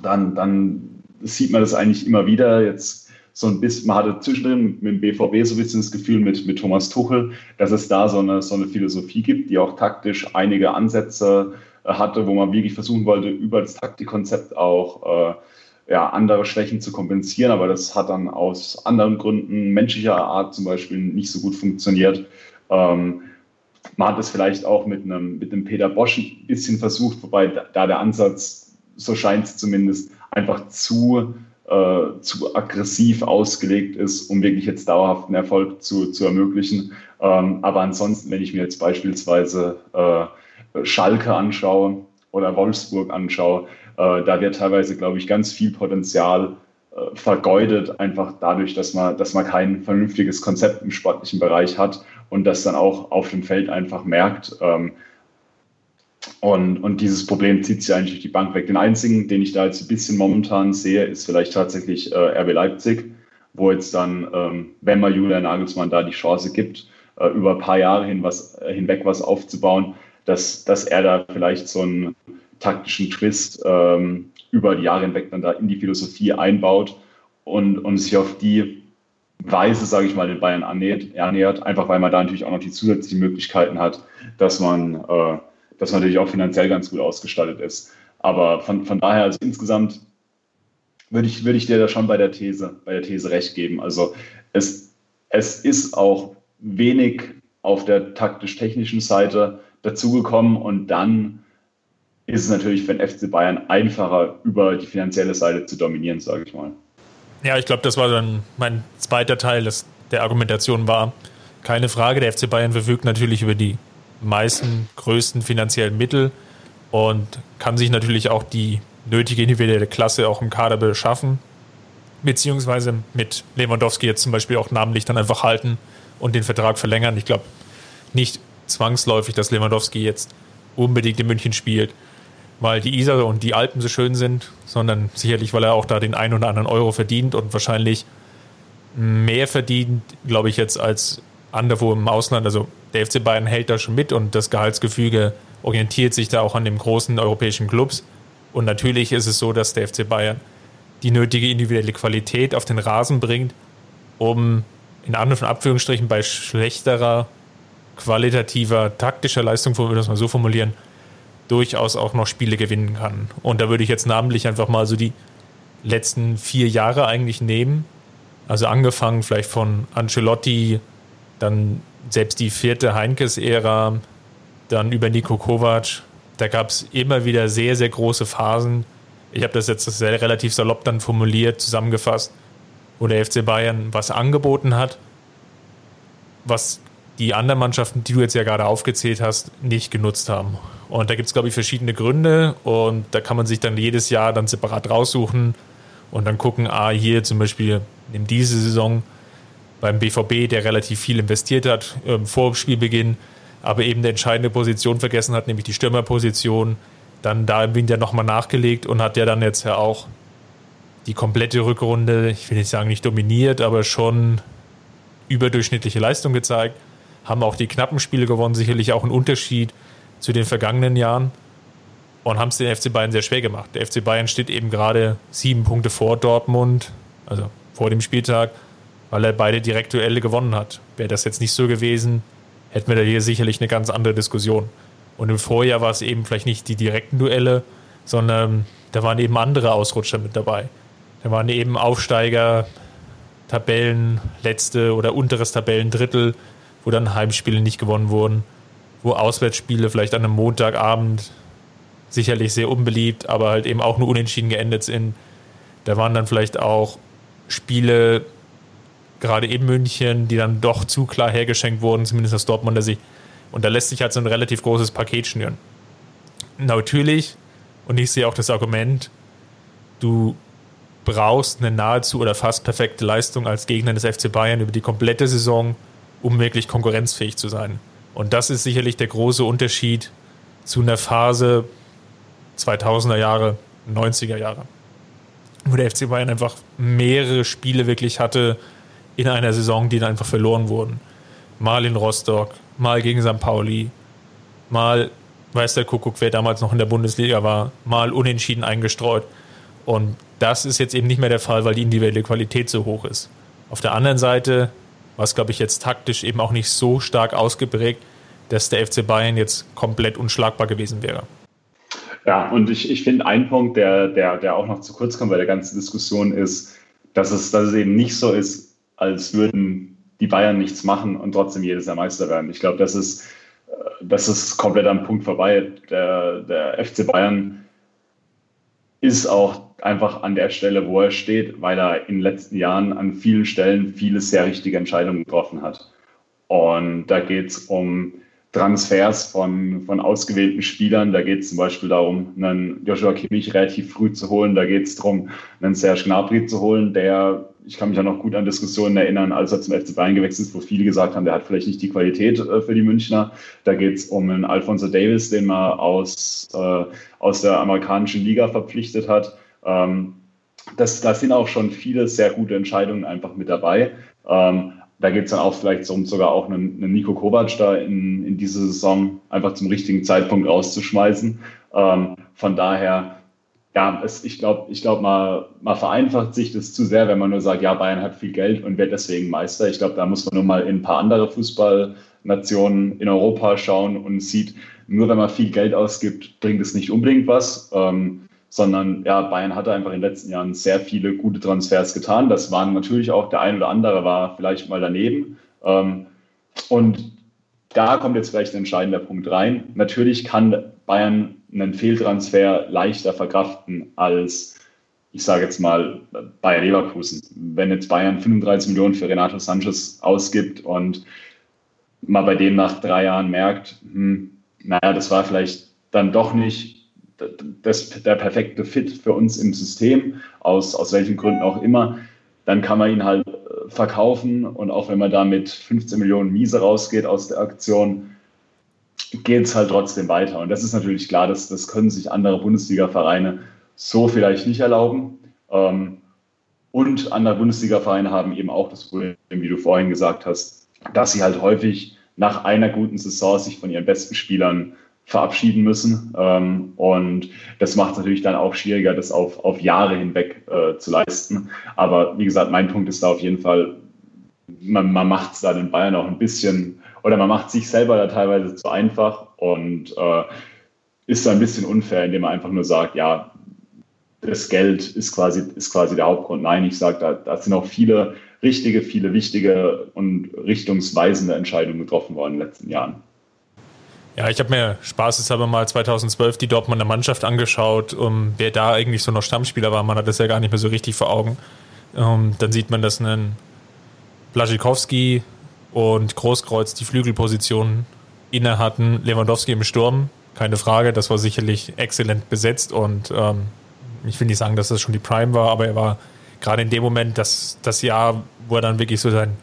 dann, dann sieht man das eigentlich immer wieder. Jetzt so ein bisschen, man hatte zwischendrin mit dem BVB so ein bisschen das Gefühl mit, mit Thomas Tuchel, dass es da so eine, so eine Philosophie gibt, die auch taktisch einige Ansätze äh, hatte, wo man wirklich versuchen wollte, über das Taktikkonzept auch ja, andere Schwächen zu kompensieren, aber das hat dann aus anderen Gründen, menschlicher Art zum Beispiel, nicht so gut funktioniert. Ähm, man hat es vielleicht auch mit einem, mit einem Peter Bosch ein bisschen versucht, wobei da der Ansatz, so scheint es zumindest, einfach zu, äh, zu aggressiv ausgelegt ist, um wirklich jetzt dauerhaften Erfolg zu, zu ermöglichen. Ähm, aber ansonsten, wenn ich mir jetzt beispielsweise äh, Schalke anschaue oder Wolfsburg anschaue, äh, da wird teilweise, glaube ich, ganz viel Potenzial äh, vergeudet, einfach dadurch, dass man, dass man kein vernünftiges Konzept im sportlichen Bereich hat und das dann auch auf dem Feld einfach merkt. Ähm, und, und dieses Problem zieht sich eigentlich die Bank weg. Den einzigen, den ich da jetzt ein bisschen momentan sehe, ist vielleicht tatsächlich äh, RB Leipzig, wo jetzt dann, ähm, wenn man Julian Nagelsmann da die Chance gibt, äh, über ein paar Jahre hin was, äh, hinweg was aufzubauen, dass, dass er da vielleicht so einen taktischen Twist ähm, über die Jahre hinweg dann da in die Philosophie einbaut und, und sich auf die Weise, sage ich mal, den Bayern annähert, ernährt, einfach weil man da natürlich auch noch die zusätzlichen Möglichkeiten hat, dass man, äh, dass man natürlich auch finanziell ganz gut ausgestattet ist. Aber von, von daher, also insgesamt würde ich, würde ich dir da schon bei der These, bei der These recht geben. Also es, es ist auch wenig auf der taktisch-technischen Seite dazugekommen und dann ist es natürlich für den FC Bayern einfacher, über die finanzielle Seite zu dominieren, sage ich mal. Ja, ich glaube, das war dann mein zweiter Teil des, der Argumentation war. Keine Frage, der FC Bayern verfügt natürlich über die meisten, größten finanziellen Mittel und kann sich natürlich auch die nötige individuelle Klasse auch im Kader beschaffen, beziehungsweise mit Lewandowski jetzt zum Beispiel auch namentlich dann einfach halten und den Vertrag verlängern. Ich glaube nicht zwangsläufig, dass Lewandowski jetzt unbedingt in München spielt weil die Isar und die Alpen so schön sind, sondern sicherlich, weil er auch da den einen oder anderen Euro verdient und wahrscheinlich mehr verdient, glaube ich, jetzt als anderwo im Ausland. Also der FC Bayern hält da schon mit und das Gehaltsgefüge orientiert sich da auch an den großen europäischen Clubs. Und natürlich ist es so, dass der FC Bayern die nötige individuelle Qualität auf den Rasen bringt, um in anderen Abführungsstrichen bei schlechterer, qualitativer, taktischer Leistung, würde ich das mal so formulieren, durchaus auch noch Spiele gewinnen kann. Und da würde ich jetzt namentlich einfach mal so die letzten vier Jahre eigentlich nehmen. Also angefangen vielleicht von Ancelotti, dann selbst die vierte Heinkes-Ära, dann über Nico Kovac. Da gab es immer wieder sehr, sehr große Phasen. Ich habe das jetzt sehr relativ salopp dann formuliert, zusammengefasst, wo der FC Bayern was angeboten hat, was die anderen Mannschaften, die du jetzt ja gerade aufgezählt hast, nicht genutzt haben. Und da gibt es, glaube ich, verschiedene Gründe und da kann man sich dann jedes Jahr dann separat raussuchen und dann gucken, ah, hier zum Beispiel in diese Saison beim BVB, der relativ viel investiert hat ähm, vor Spielbeginn, aber eben eine entscheidende Position vergessen hat, nämlich die Stürmerposition, dann da im Winter nochmal nachgelegt und hat ja dann jetzt ja auch die komplette Rückrunde, ich will nicht sagen nicht dominiert, aber schon überdurchschnittliche Leistung gezeigt haben auch die knappen Spiele gewonnen, sicherlich auch ein Unterschied zu den vergangenen Jahren und haben es den FC Bayern sehr schwer gemacht. Der FC Bayern steht eben gerade sieben Punkte vor Dortmund, also vor dem Spieltag, weil er beide Direktuelle gewonnen hat. Wäre das jetzt nicht so gewesen, hätten wir da hier sicherlich eine ganz andere Diskussion. Und im Vorjahr war es eben vielleicht nicht die direkten Duelle, sondern da waren eben andere Ausrutscher mit dabei. Da waren eben Aufsteiger, Tabellenletzte oder unteres Tabellendrittel, wo dann Heimspiele nicht gewonnen wurden, wo Auswärtsspiele vielleicht an einem Montagabend sicherlich sehr unbeliebt, aber halt eben auch nur unentschieden geendet sind. Da waren dann vielleicht auch Spiele, gerade in München, die dann doch zu klar hergeschenkt wurden, zumindest aus Dortmunder Sicht. Und da lässt sich halt so ein relativ großes Paket schnüren. Natürlich, und ich sehe auch das Argument, du brauchst eine nahezu oder fast perfekte Leistung als Gegner des FC Bayern über die komplette Saison, um wirklich konkurrenzfähig zu sein. Und das ist sicherlich der große Unterschied zu einer Phase 2000er Jahre, 90er Jahre, wo der FC Bayern einfach mehrere Spiele wirklich hatte in einer Saison, die dann einfach verloren wurden. Mal in Rostock, mal gegen St. Pauli, mal weiß der Kuckuck, wer damals noch in der Bundesliga war, mal unentschieden eingestreut. Und das ist jetzt eben nicht mehr der Fall, weil die individuelle Qualität so hoch ist. Auf der anderen Seite was glaube ich jetzt taktisch eben auch nicht so stark ausgeprägt, dass der FC Bayern jetzt komplett unschlagbar gewesen wäre. Ja, und ich, ich finde, ein Punkt, der, der, der auch noch zu kurz kommt bei der ganzen Diskussion, ist, dass es, dass es eben nicht so ist, als würden die Bayern nichts machen und trotzdem jedes Jahr Meister werden. Ich glaube, das ist, äh, das ist komplett am Punkt vorbei. Der, der FC Bayern ist auch einfach an der Stelle, wo er steht, weil er in den letzten Jahren an vielen Stellen viele sehr richtige Entscheidungen getroffen hat. Und da geht es um Transfers von, von ausgewählten Spielern. Da geht es zum Beispiel darum, einen Joshua Kimmich relativ früh zu holen. Da geht es darum, einen Serge Gnabry zu holen, der, ich kann mich auch noch gut an Diskussionen erinnern, als er zum FC Bayern gewechselt ist, wo viele gesagt haben, der hat vielleicht nicht die Qualität äh, für die Münchner. Da geht es um einen Alfonso Davis, den man aus, äh, aus der amerikanischen Liga verpflichtet hat. Ähm, das, da sind auch schon viele sehr gute Entscheidungen einfach mit dabei. Ähm, da geht es dann auch vielleicht um sogar auch einen, einen Nico Kovac da in, in diese Saison einfach zum richtigen Zeitpunkt rauszuschmeißen. Ähm, von daher, ja, es, ich glaube, ich glaub, man, man vereinfacht sich das zu sehr, wenn man nur sagt, ja, Bayern hat viel Geld und wird deswegen Meister. Ich glaube, da muss man nur mal in ein paar andere Fußballnationen in Europa schauen und sieht, nur wenn man viel Geld ausgibt, bringt es nicht unbedingt was. Ähm, sondern ja, Bayern hatte einfach in den letzten Jahren sehr viele gute Transfers getan. Das waren natürlich auch der ein oder andere war vielleicht mal daneben. Ähm, und da kommt jetzt vielleicht ein entscheidender Punkt rein. Natürlich kann Bayern einen Fehltransfer leichter verkraften als, ich sage jetzt mal, Bayer Leverkusen. Wenn jetzt Bayern 35 Millionen für Renato Sanchez ausgibt und man bei dem nach drei Jahren merkt, hm, naja, das war vielleicht dann doch nicht das, der perfekte Fit für uns im System, aus, aus welchen Gründen auch immer, dann kann man ihn halt äh, verkaufen und auch wenn man da mit 15 Millionen Miese rausgeht aus der Aktion, geht es halt trotzdem weiter. Und das ist natürlich klar, dass, das können sich andere Bundesliga-Vereine so vielleicht nicht erlauben. Ähm, und andere Bundesliga-Vereine haben eben auch das Problem, wie du vorhin gesagt hast, dass sie halt häufig nach einer guten Saison sich von ihren besten Spielern verabschieden müssen. Ähm, und das macht es natürlich dann auch schwieriger, das auf, auf Jahre hinweg äh, zu leisten. Aber wie gesagt, mein Punkt ist da auf jeden Fall, man, man macht es da den Bayern auch ein bisschen, oder man macht sich selber da teilweise zu einfach und äh, ist da ein bisschen unfair, indem man einfach nur sagt, ja, das Geld ist quasi, ist quasi der Hauptgrund. Nein, ich sage, da, da sind auch viele richtige, viele wichtige und richtungsweisende Entscheidungen getroffen worden in den letzten Jahren. Ja, ich habe mir spaßeshalber mal 2012 die Dortmunder Mannschaft angeschaut, um, wer da eigentlich so noch Stammspieler war. Man hat das ja gar nicht mehr so richtig vor Augen. Um, ähm, dann sieht man, dass ein Blaschikowski und Großkreuz die Flügelposition inne hatten. Lewandowski im Sturm, keine Frage. Das war sicherlich exzellent besetzt und ähm, ich will nicht sagen, dass das schon die Prime war, aber er war gerade in dem Moment, das, das Jahr, wo er dann wirklich so seinen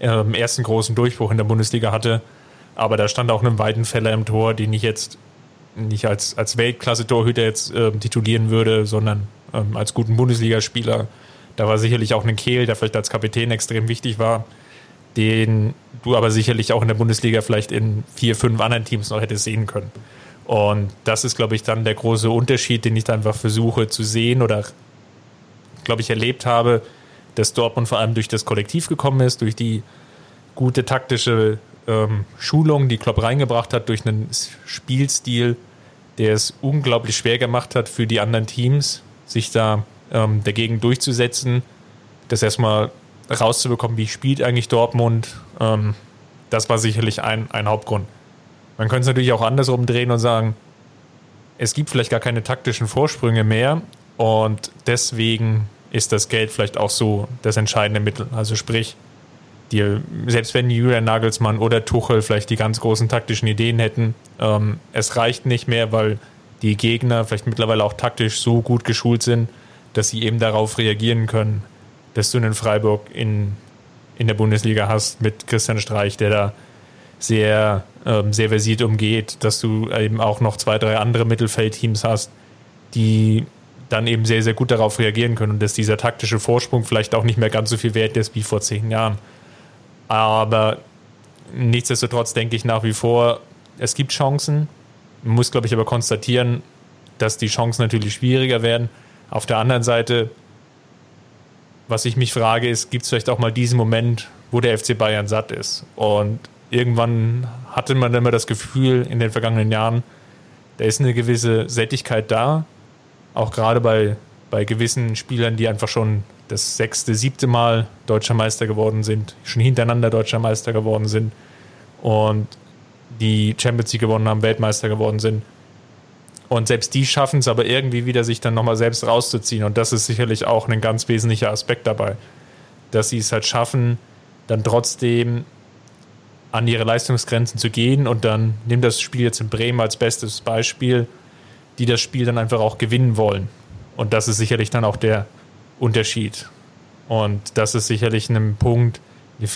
ähm, ersten großen Durchbruch in der Bundesliga hatte, aber da stand auch ein Weidenfeller im Tor, den ich jetzt nicht als, als Weltklasse-Torhüter jetzt äh, titulieren würde, sondern ähm, als guten Bundesligaspieler. Da war sicherlich auch ein Kehl, der vielleicht als Kapitän extrem wichtig war, den du aber sicherlich auch in der Bundesliga vielleicht in vier, fünf anderen Teams noch hättest sehen können. Und das ist, glaube ich, dann der große Unterschied, den ich dann einfach versuche zu sehen oder, glaube ich, erlebt habe, dass Dortmund vor allem durch das Kollektiv gekommen ist, durch die gute taktische ähm, Schulung, die Klopp reingebracht hat, durch einen Spielstil, der es unglaublich schwer gemacht hat für die anderen Teams, sich da ähm, dagegen durchzusetzen, das erstmal rauszubekommen, wie spielt eigentlich Dortmund. Ähm, das war sicherlich ein, ein Hauptgrund. Man könnte es natürlich auch andersrum drehen und sagen, es gibt vielleicht gar keine taktischen Vorsprünge mehr und deswegen ist das Geld vielleicht auch so das entscheidende Mittel. Also sprich, die, selbst wenn Julian Nagelsmann oder Tuchel vielleicht die ganz großen taktischen Ideen hätten, ähm, es reicht nicht mehr, weil die Gegner vielleicht mittlerweile auch taktisch so gut geschult sind, dass sie eben darauf reagieren können, dass du einen Freiburg in, in der Bundesliga hast mit Christian Streich, der da sehr, ähm, sehr versiert umgeht, dass du eben auch noch zwei, drei andere Mittelfeldteams hast, die dann eben sehr, sehr gut darauf reagieren können und dass dieser taktische Vorsprung vielleicht auch nicht mehr ganz so viel wert ist wie vor zehn Jahren. Aber nichtsdestotrotz denke ich nach wie vor, es gibt Chancen. Man muss, glaube ich, aber konstatieren, dass die Chancen natürlich schwieriger werden. Auf der anderen Seite, was ich mich frage, ist, gibt es vielleicht auch mal diesen Moment, wo der FC Bayern satt ist? Und irgendwann hatte man immer das Gefühl in den vergangenen Jahren, da ist eine gewisse Sättigkeit da, auch gerade bei, bei gewissen Spielern, die einfach schon das sechste, siebte Mal deutscher Meister geworden sind, schon hintereinander deutscher Meister geworden sind und die Champions League gewonnen haben, Weltmeister geworden sind. Und selbst die schaffen es aber irgendwie wieder, sich dann nochmal selbst rauszuziehen. Und das ist sicherlich auch ein ganz wesentlicher Aspekt dabei, dass sie es halt schaffen, dann trotzdem an ihre Leistungsgrenzen zu gehen und dann nimm das Spiel jetzt in Bremen als bestes Beispiel, die das Spiel dann einfach auch gewinnen wollen. Und das ist sicherlich dann auch der Unterschied. Und das ist sicherlich ein Punkt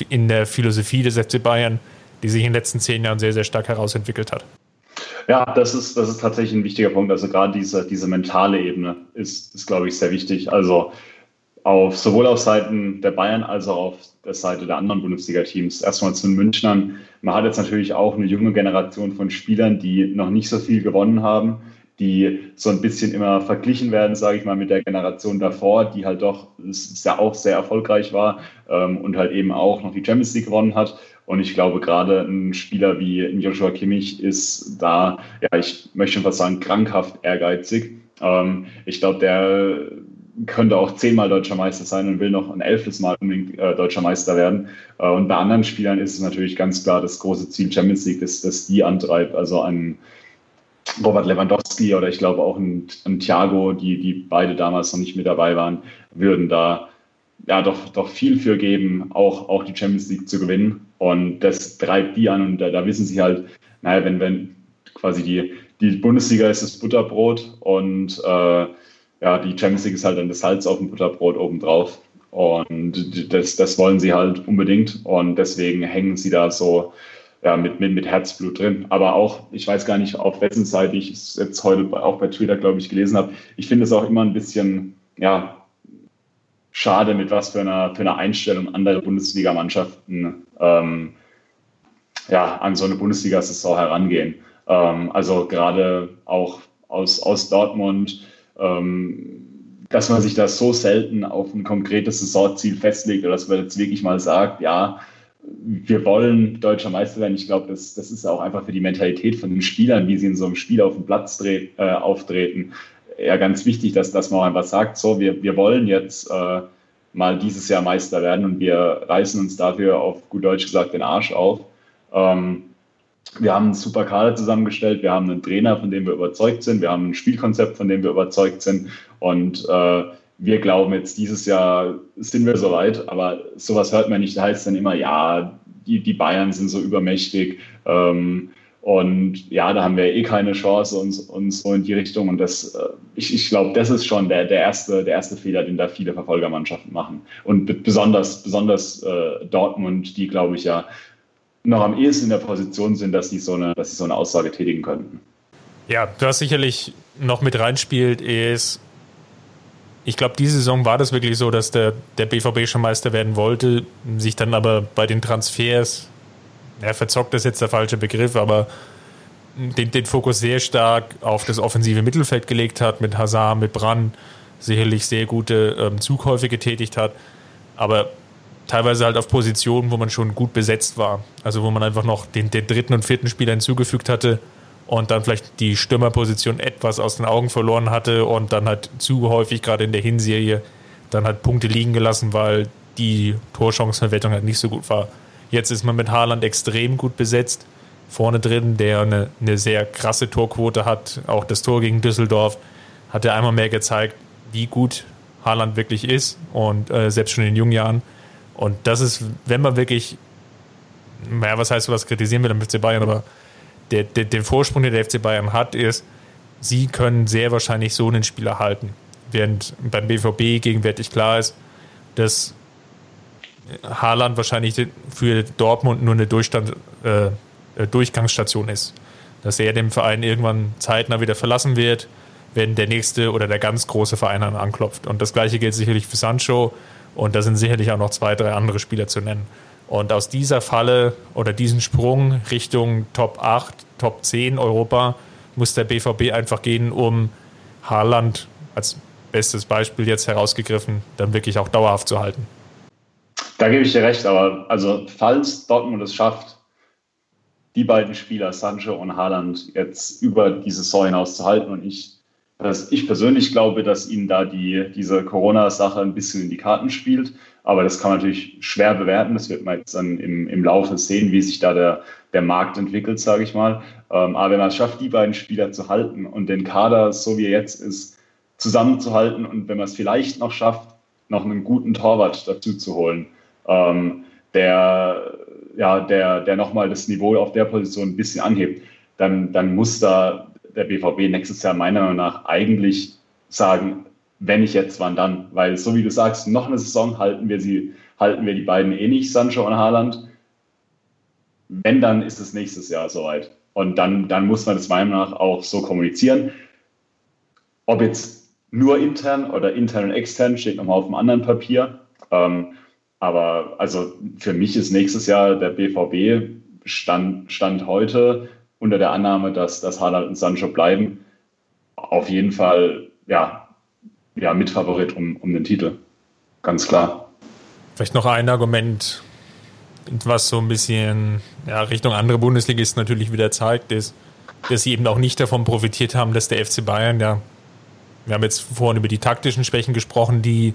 in der Philosophie des FC Bayern, die sich in den letzten zehn Jahren sehr, sehr stark herausentwickelt hat. Ja, das ist, das ist tatsächlich ein wichtiger Punkt. Also gerade diese, diese mentale Ebene ist, ist, glaube ich, sehr wichtig. Also auf, sowohl auf Seiten der Bayern als auch auf der Seite der anderen Bundesliga-Teams. Erstmal zu den Münchnern. Man hat jetzt natürlich auch eine junge Generation von Spielern, die noch nicht so viel gewonnen haben, die so ein bisschen immer verglichen werden, sage ich mal, mit der Generation davor, die halt doch ja auch sehr erfolgreich war ähm, und halt eben auch noch die Champions League gewonnen hat. Und ich glaube, gerade ein Spieler wie Joshua Kimmich ist da, ja, ich möchte schon fast sagen, krankhaft ehrgeizig. Ähm, ich glaube, der könnte auch zehnmal deutscher Meister sein und will noch ein elftes Mal unbedingt äh, deutscher Meister werden. Äh, und bei anderen Spielern ist es natürlich ganz klar das große Ziel Champions League, das, das die antreibt. Also ein Robert Lewandowski oder ich glaube auch ein, ein Thiago, die, die beide damals noch nicht mit dabei waren, würden da ja doch, doch viel für geben, auch, auch die Champions League zu gewinnen. Und das treibt die an und da, da wissen sie halt, naja, wenn, wenn quasi die, die Bundesliga ist das Butterbrot und äh, ja, die Champions League ist halt dann das Salz auf dem Butterbrot obendrauf. Und das, das wollen sie halt unbedingt. Und deswegen hängen sie da so ja, mit, mit, mit Herzblut drin. Aber auch, ich weiß gar nicht, auf wessen Seite ich es jetzt heute auch bei Twitter, glaube ich, gelesen habe. Ich finde es auch immer ein bisschen, ja, schade, mit was für einer, für einer Einstellung andere Bundesligamannschaften ähm, ja, an so eine Bundesliga-Saison herangehen. Ähm, also gerade auch aus, aus Dortmund, ähm, dass man sich da so selten auf ein konkretes Saisonziel festlegt oder dass man jetzt wirklich mal sagt, ja, wir wollen deutscher Meister werden. Ich glaube, das, das ist auch einfach für die Mentalität von den Spielern, wie sie in so einem Spiel auf dem Platz dreh, äh, auftreten, ja ganz wichtig, dass, dass man auch einfach sagt, so, wir, wir wollen jetzt äh, mal dieses Jahr Meister werden und wir reißen uns dafür auf gut Deutsch gesagt den Arsch auf. Ähm, wir haben einen super Kader zusammengestellt, wir haben einen Trainer, von dem wir überzeugt sind, wir haben ein Spielkonzept, von dem wir überzeugt sind und äh, wir glauben jetzt dieses Jahr sind wir soweit, aber sowas hört man nicht, da heißt dann immer, ja, die, die Bayern sind so übermächtig, ähm, und ja, da haben wir eh keine Chance uns, uns so in die Richtung. Und das, äh, ich, ich glaube, das ist schon der, der, erste, der erste Fehler, den da viele Verfolgermannschaften machen. Und besonders, besonders äh, Dortmund, die, glaube ich, ja noch am ehesten in der Position sind, dass sie so eine, dass sie so eine Aussage tätigen könnten. Ja, was sicherlich noch mit reinspielt, ist, ich glaube, diese Saison war das wirklich so, dass der, der BVB schon Meister werden wollte, sich dann aber bei den Transfers ja, verzockt ist jetzt der falsche Begriff, aber den, den Fokus sehr stark auf das offensive Mittelfeld gelegt hat, mit Hazard, mit Brand, sicherlich sehr gute ähm, Zugkäufe getätigt hat, aber teilweise halt auf Positionen, wo man schon gut besetzt war. Also wo man einfach noch den, den dritten und vierten Spieler hinzugefügt hatte und dann vielleicht die Stürmerposition etwas aus den Augen verloren hatte und dann halt zu häufig gerade in der Hinserie dann halt Punkte liegen gelassen, weil die Torchancenverwertung halt nicht so gut war. Jetzt ist man mit Haaland extrem gut besetzt. Vorne drin, der eine, eine sehr krasse Torquote hat. Auch das Tor gegen Düsseldorf hat er einmal mehr gezeigt, wie gut Haaland wirklich ist. Und äh, selbst schon in jungen Jahren. Und das ist, wenn man wirklich, naja, was heißt, was kritisieren will am FC Bayern, aber der, der, den Vorsprung, den der FC Bayern hat, ist, sie können sehr wahrscheinlich so einen Spieler halten. Während beim BVB gegenwärtig klar ist, dass Haaland wahrscheinlich für Dortmund nur eine Durchstand, äh, äh, Durchgangsstation ist. Dass er dem Verein irgendwann zeitnah wieder verlassen wird, wenn der nächste oder der ganz große Verein anklopft. Und das gleiche gilt sicherlich für Sancho und da sind sicherlich auch noch zwei, drei andere Spieler zu nennen. Und aus dieser Falle oder diesen Sprung Richtung Top 8, Top 10 Europa muss der BVB einfach gehen, um Haaland als bestes Beispiel jetzt herausgegriffen, dann wirklich auch dauerhaft zu halten. Da gebe ich dir recht, aber also falls Dortmund es schafft, die beiden Spieler, Sancho und Haaland, jetzt über die Saison hinaus zu halten. Und ich, ich persönlich glaube, dass ihnen da die, diese Corona-Sache ein bisschen in die Karten spielt. Aber das kann man natürlich schwer bewerten. Das wird man jetzt dann im, im Laufe sehen, wie sich da der, der Markt entwickelt, sage ich mal. Ähm, aber wenn man es schafft, die beiden Spieler zu halten und den Kader, so wie er jetzt ist, zusammenzuhalten und wenn man es vielleicht noch schafft, noch einen guten Torwart dazu zu holen, ähm, der, ja, der, der nochmal das Niveau auf der Position ein bisschen anhebt, dann, dann muss da der BVB nächstes Jahr meiner Meinung nach eigentlich sagen, wenn nicht jetzt, wann dann? Weil so wie du sagst, noch eine Saison halten wir sie, halten wir die beiden eh nicht, Sancho und Haaland. Wenn, dann ist es nächstes Jahr soweit. Und dann, dann muss man das meiner Meinung nach auch so kommunizieren. Ob jetzt nur intern oder intern und extern, steht nochmal auf einem anderen Papier. Ähm, aber also für mich ist nächstes Jahr der BVB Stand, Stand heute unter der Annahme, dass, dass Haaland und Sancho bleiben, auf jeden Fall ja, ja, Mitfavorit um, um den Titel. Ganz klar. Vielleicht noch ein Argument, was so ein bisschen ja, Richtung andere Bundesligisten natürlich wieder zeigt, ist, dass sie eben auch nicht davon profitiert haben, dass der FC Bayern, ja, wir haben jetzt vorhin über die taktischen Schwächen gesprochen, die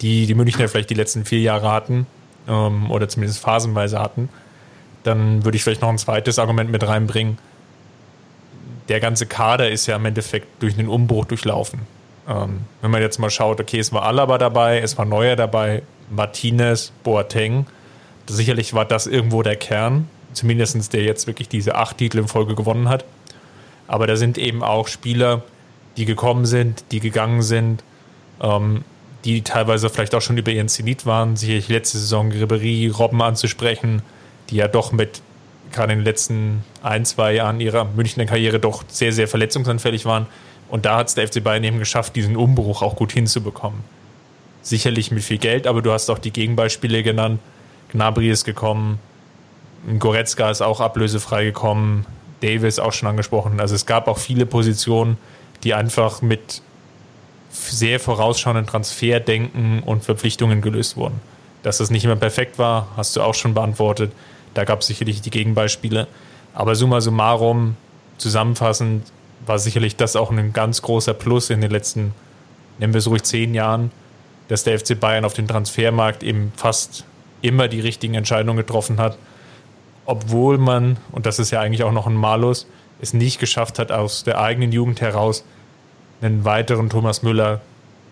die, die Münchner vielleicht die letzten vier Jahre hatten ähm, oder zumindest phasenweise hatten. Dann würde ich vielleicht noch ein zweites Argument mit reinbringen. Der ganze Kader ist ja im Endeffekt durch einen Umbruch durchlaufen. Ähm, wenn man jetzt mal schaut, okay, es war Alaba dabei, es war Neuer dabei, Martinez, Boateng. Sicherlich war das irgendwo der Kern, zumindest der jetzt wirklich diese acht Titel in Folge gewonnen hat. Aber da sind eben auch Spieler, die gekommen sind, die gegangen sind, ähm, die teilweise vielleicht auch schon über ihren Zenit waren. Sicherlich letzte Saison Ribery, Robben anzusprechen, die ja doch mit gerade in den letzten ein, zwei Jahren ihrer Münchner Karriere doch sehr, sehr verletzungsanfällig waren. Und da hat es der FC Bayern eben geschafft, diesen Umbruch auch gut hinzubekommen. Sicherlich mit viel Geld, aber du hast auch die Gegenbeispiele genannt. Gnabry ist gekommen, Goretzka ist auch ablösefrei gekommen, Davis auch schon angesprochen. Also es gab auch viele Positionen, die einfach mit sehr vorausschauenden Transferdenken und Verpflichtungen gelöst wurden. Dass das nicht immer perfekt war, hast du auch schon beantwortet. Da gab es sicherlich die Gegenbeispiele. Aber summa summarum, zusammenfassend, war sicherlich das auch ein ganz großer Plus in den letzten, nennen wir es ruhig, zehn Jahren, dass der FC Bayern auf dem Transfermarkt eben fast immer die richtigen Entscheidungen getroffen hat, obwohl man, und das ist ja eigentlich auch noch ein Malus, es nicht geschafft hat, aus der eigenen Jugend heraus einen weiteren Thomas Müller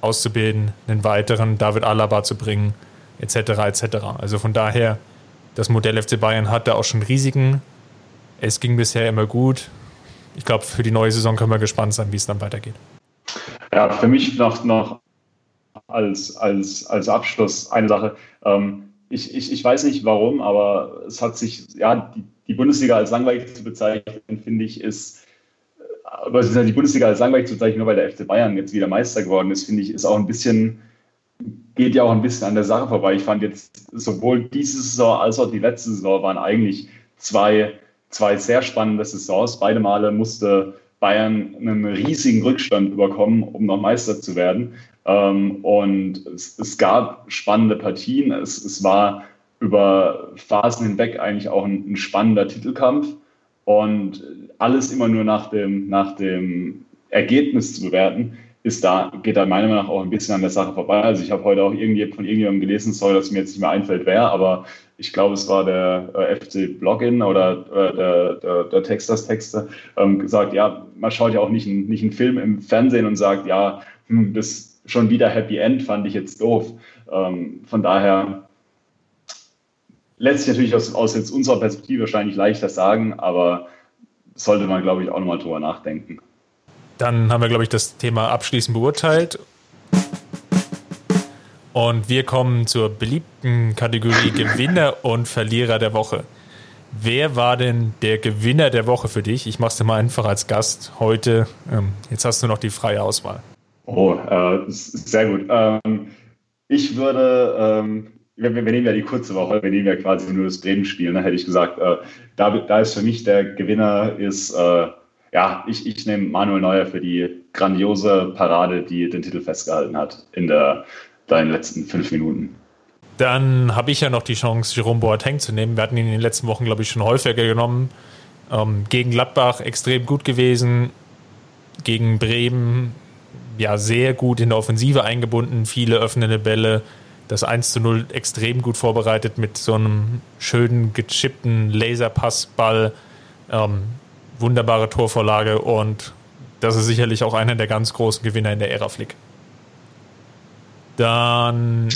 auszubilden, einen weiteren David Alaba zu bringen, etc. etc. Also von daher, das Modell FC Bayern hatte auch schon Risiken. Es ging bisher immer gut ich glaube, für die neue Saison können wir gespannt sein, wie es dann weitergeht. Ja, für mich noch, noch als, als, als Abschluss eine Sache. Ähm, ich, ich, ich weiß nicht warum, aber es hat sich, ja, die, die Bundesliga als langweilig zu bezeichnen, finde ich, ist, aber die Bundesliga als langweilig zu bezeichnen, nur weil der FC Bayern jetzt wieder Meister geworden ist, finde ich, ist auch ein bisschen, geht ja auch ein bisschen an der Sache vorbei. Ich fand jetzt sowohl diese Saison als auch die letzte Saison waren eigentlich zwei zwei sehr spannende Saisons. Beide Male musste Bayern einen riesigen Rückstand überkommen, um noch Meister zu werden. Ähm, und es, es gab spannende Partien. Es, es, war über Phasen hinweg eigentlich auch ein, ein, spannender Titelkampf. Und alles immer nur nach dem, nach dem Ergebnis zu bewerten, ist da, geht da meiner Meinung nach auch ein bisschen an der Sache vorbei. Also ich habe heute auch irgendwie von irgendjemandem gelesen, sorry, dass mir jetzt nicht mehr einfällt, wer, aber ich glaube, es war der äh, FC Blogin oder äh, der, der, der Texters Texte, ähm, gesagt, ja, man schaut ja auch nicht, nicht einen Film im Fernsehen und sagt, ja, hm, das schon wieder Happy End fand ich jetzt doof. Ähm, von daher lässt sich natürlich aus, aus jetzt unserer Perspektive wahrscheinlich leichter sagen, aber sollte man, glaube ich, auch nochmal drüber nachdenken. Dann haben wir, glaube ich, das Thema abschließend beurteilt. Und wir kommen zur beliebten Kategorie Gewinner und Verlierer der Woche. Wer war denn der Gewinner der Woche für dich? Ich mache es dir mal einfach als Gast heute. Ähm, jetzt hast du noch die freie Auswahl. Oh, äh, sehr gut. Ähm, ich würde, ähm, wir, wir, nehmen ja die kurze Woche, wir nehmen ja quasi nur das Bremen-Spiel, ne, hätte ich gesagt. Äh, da, da ist für mich der Gewinner ist äh, ja, ich, ich nehme Manuel Neuer für die grandiose Parade, die den Titel festgehalten hat in, der, da in den letzten fünf Minuten. Dann habe ich ja noch die Chance, Jerome Boateng zu nehmen. Wir hatten ihn in den letzten Wochen, glaube ich, schon häufiger genommen. Ähm, gegen Gladbach extrem gut gewesen. Gegen Bremen ja sehr gut in der Offensive eingebunden, viele öffnende Bälle. Das 1 zu 0 extrem gut vorbereitet mit so einem schönen gechippten Laserpassball. Ähm, wunderbare Torvorlage und das ist sicherlich auch einer der ganz großen Gewinner in der Ära Flick. Dann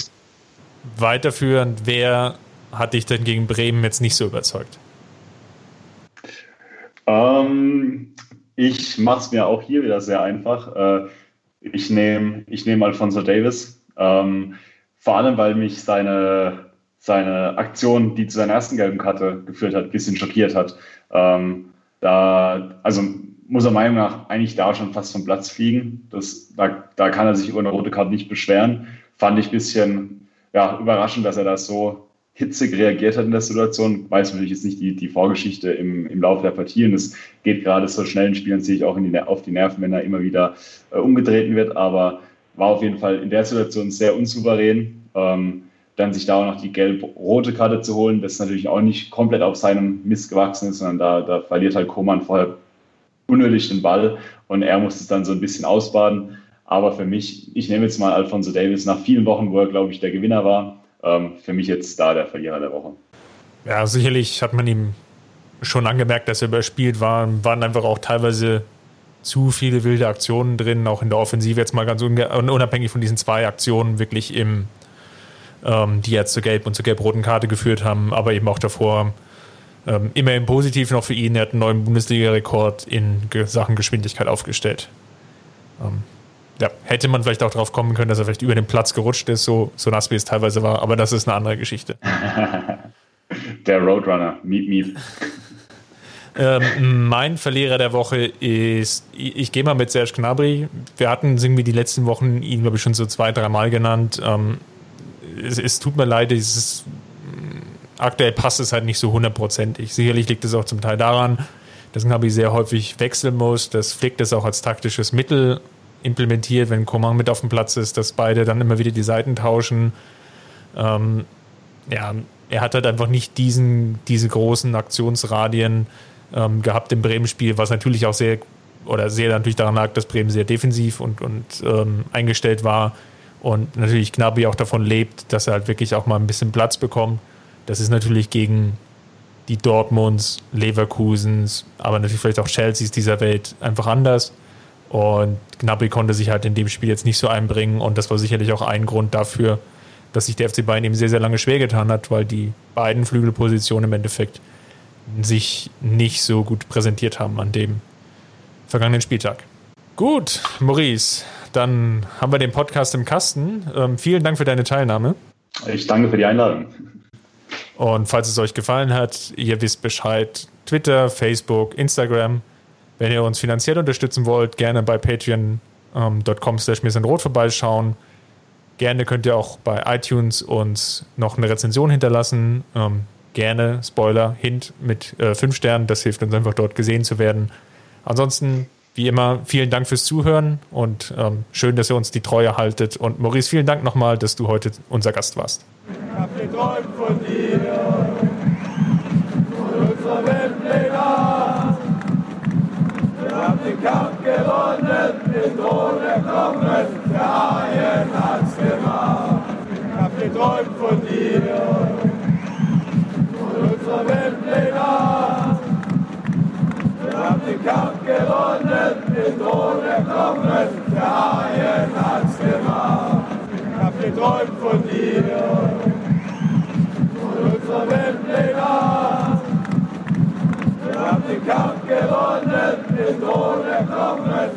weiterführend, wer hat dich denn gegen Bremen jetzt nicht so überzeugt? Ähm, ich mache es mir auch hier wieder sehr einfach. Äh, ich nehme ich nehm Alfonso Davis. Ähm, vor allem, weil mich seine, seine Aktion, die zu seiner ersten gelben Karte geführt hat, ein bisschen schockiert hat. Ähm, da, also muss er Meinung nach eigentlich da schon fast vom Platz fliegen. Das, da, da kann er sich über eine rote Karte nicht beschweren. Fand ich ein bisschen ja, überraschend, dass er das so hitzig reagiert hat in der Situation. Weiß natürlich jetzt nicht die, die Vorgeschichte im, im Laufe der Partie. Und es geht gerade so schnellen Spielen sich auch in die, auf die Nerven, wenn er immer wieder äh, umgetreten wird. Aber war auf jeden Fall in der Situation sehr unsouverän. Ähm, dann sich da auch noch die gelb-rote Karte zu holen, das natürlich auch nicht komplett auf seinem Mist gewachsen ist, sondern da, da verliert halt Koman vorher unnötig den Ball und er muss es dann so ein bisschen ausbaden. Aber für mich, ich nehme jetzt mal Alfonso Davis nach vielen Wochen, wo er, glaube ich, der Gewinner war, ähm, für mich jetzt da der Verlierer der Woche. Ja, sicherlich hat man ihm schon angemerkt, dass er überspielt war. Waren einfach auch teilweise zu viele wilde Aktionen drin, auch in der Offensive jetzt mal ganz unabhängig von diesen zwei Aktionen wirklich im, ähm, die jetzt zur gelb und zur gelb-roten Karte geführt haben, aber eben auch davor ähm, immerhin positiv noch für ihn. Er hat einen neuen Bundesliga-Rekord in Sachen Geschwindigkeit aufgestellt. Ähm, ja, hätte man vielleicht auch darauf kommen können, dass er vielleicht über den Platz gerutscht ist, so, so nass wie es teilweise war, aber das ist eine andere Geschichte. Der Roadrunner, Meep Meep. Ähm, mein Verlierer der Woche ist, ich, ich gehe mal mit Serge Gnabry. Wir hatten irgendwie die letzten Wochen ihn, glaube ich, schon so zwei, drei Mal genannt. Ähm, es, es, tut mir leid, es ist, aktuell passt es halt nicht so hundertprozentig. Sicherlich liegt es auch zum Teil daran, dass Gnabry sehr häufig wechseln muss. Das Flick das auch als taktisches Mittel implementiert, wenn Coman mit auf dem Platz ist, dass beide dann immer wieder die Seiten tauschen. Ähm, ja, er hat halt einfach nicht diesen, diese großen Aktionsradien ähm, gehabt im Bremen-Spiel, was natürlich auch sehr oder sehr natürlich daran lag, dass Bremen sehr defensiv und, und ähm, eingestellt war und natürlich Gnabry auch davon lebt, dass er halt wirklich auch mal ein bisschen Platz bekommt. Das ist natürlich gegen die Dortmunds, Leverkusens, aber natürlich vielleicht auch Chelseas dieser Welt einfach anders. Und Gnabry konnte sich halt in dem Spiel jetzt nicht so einbringen und das war sicherlich auch ein Grund dafür, dass sich der FC Bayern eben sehr, sehr lange schwer getan hat, weil die beiden Flügelpositionen im Endeffekt sich nicht so gut präsentiert haben an dem vergangenen Spieltag. Gut, Maurice, dann haben wir den Podcast im Kasten. Ähm, vielen Dank für deine Teilnahme. Ich danke für die Einladung. Und falls es euch gefallen hat, ihr wisst Bescheid. Twitter, Facebook, Instagram. Wenn ihr uns finanziell unterstützen wollt, gerne bei patreon.com slash rot vorbeischauen. Gerne könnt ihr auch bei iTunes uns noch eine Rezension hinterlassen. Ähm, gerne, Spoiler, Hint mit äh, fünf Sternen. Das hilft uns einfach dort gesehen zu werden. Ansonsten, wie immer, vielen Dank fürs Zuhören und ähm, schön, dass ihr uns die Treue haltet. Und Maurice, vielen Dank nochmal, dass du heute unser Gast warst. Ich hab geträumt von dir, von unserer Weltpläne. Wir haben den Kampf gewonnen, den Thron erkommen, der Haien hat's gemacht. Ich hab geträumt von dir, von unserer Weltpläne. Wir haben den Kampf gewonnen, den Thron erkommen, der Haien hat's gemacht. Ich hab geträumt von dir, von unserer Weltpläne. Wir haben den Kampf gewonnen, den Thron erkommen,